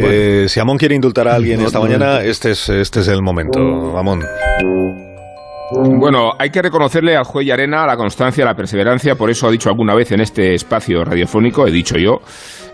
Eh, si Amón quiere indultar a alguien esta mañana, este es, este es el momento. Amón. Bueno, hay que reconocerle al juez Arena la constancia, la perseverancia, por eso ha dicho alguna vez en este espacio radiofónico, he dicho yo,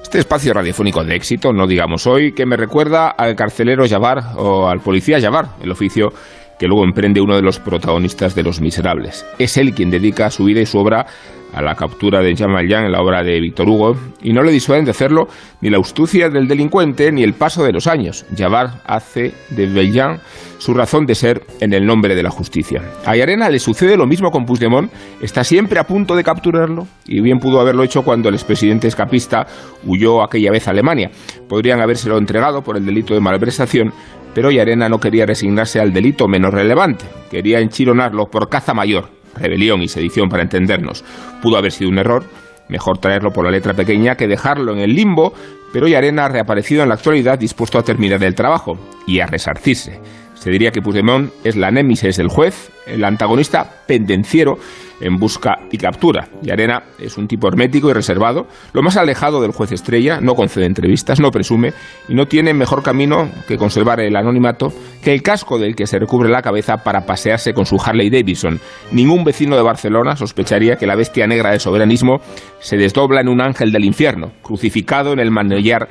este espacio radiofónico de éxito, no digamos hoy, que me recuerda al carcelero Yavar o al policía Yavar, el oficio que luego emprende uno de los protagonistas de Los Miserables. Es él quien dedica su vida y su obra a la captura de Jean Valjean en la obra de Víctor Hugo, y no le disuaden de hacerlo ni la astucia del delincuente ni el paso de los años. Javard hace de Valjean su razón de ser en el nombre de la justicia. A Arena le sucede lo mismo con Puigdemont, está siempre a punto de capturarlo, y bien pudo haberlo hecho cuando el expresidente escapista huyó aquella vez a Alemania. Podrían habérselo entregado por el delito de malversación, pero Arena no quería resignarse al delito menos relevante, quería enchironarlo por caza mayor, rebelión y sedición para entendernos. Pudo haber sido un error, mejor traerlo por la letra pequeña que dejarlo en el limbo, pero Yarena ha reaparecido en la actualidad dispuesto a terminar el trabajo y a resarcirse. Se diría que Puigdemont es la némesis del juez, el antagonista pendenciero en busca y captura. Y Arena es un tipo hermético y reservado, lo más alejado del juez estrella, no concede entrevistas, no presume y no tiene mejor camino que conservar el anonimato que el casco del que se recubre la cabeza para pasearse con su Harley Davidson. Ningún vecino de Barcelona sospecharía que la bestia negra del soberanismo se desdobla en un ángel del infierno, crucificado en el manillar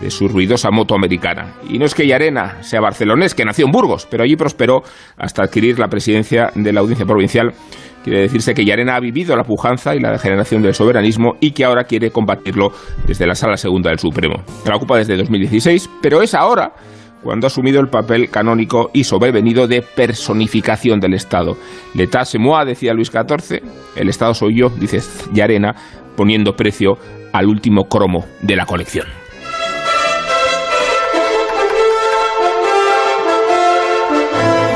de su ruidosa moto americana. Y no es que Yarena sea barcelonés, que nació en Burgos, pero allí prosperó hasta adquirir la presidencia de la Audiencia Provincial. Quiere decirse que Yarena ha vivido la pujanza y la degeneración del soberanismo y que ahora quiere combatirlo desde la Sala Segunda del Supremo. La ocupa desde 2016, pero es ahora cuando ha asumido el papel canónico y sobrevenido de personificación del Estado. L'État c'est moi, decía Luis XIV, el Estado soy yo, dice Yarena, poniendo precio al último cromo de la colección.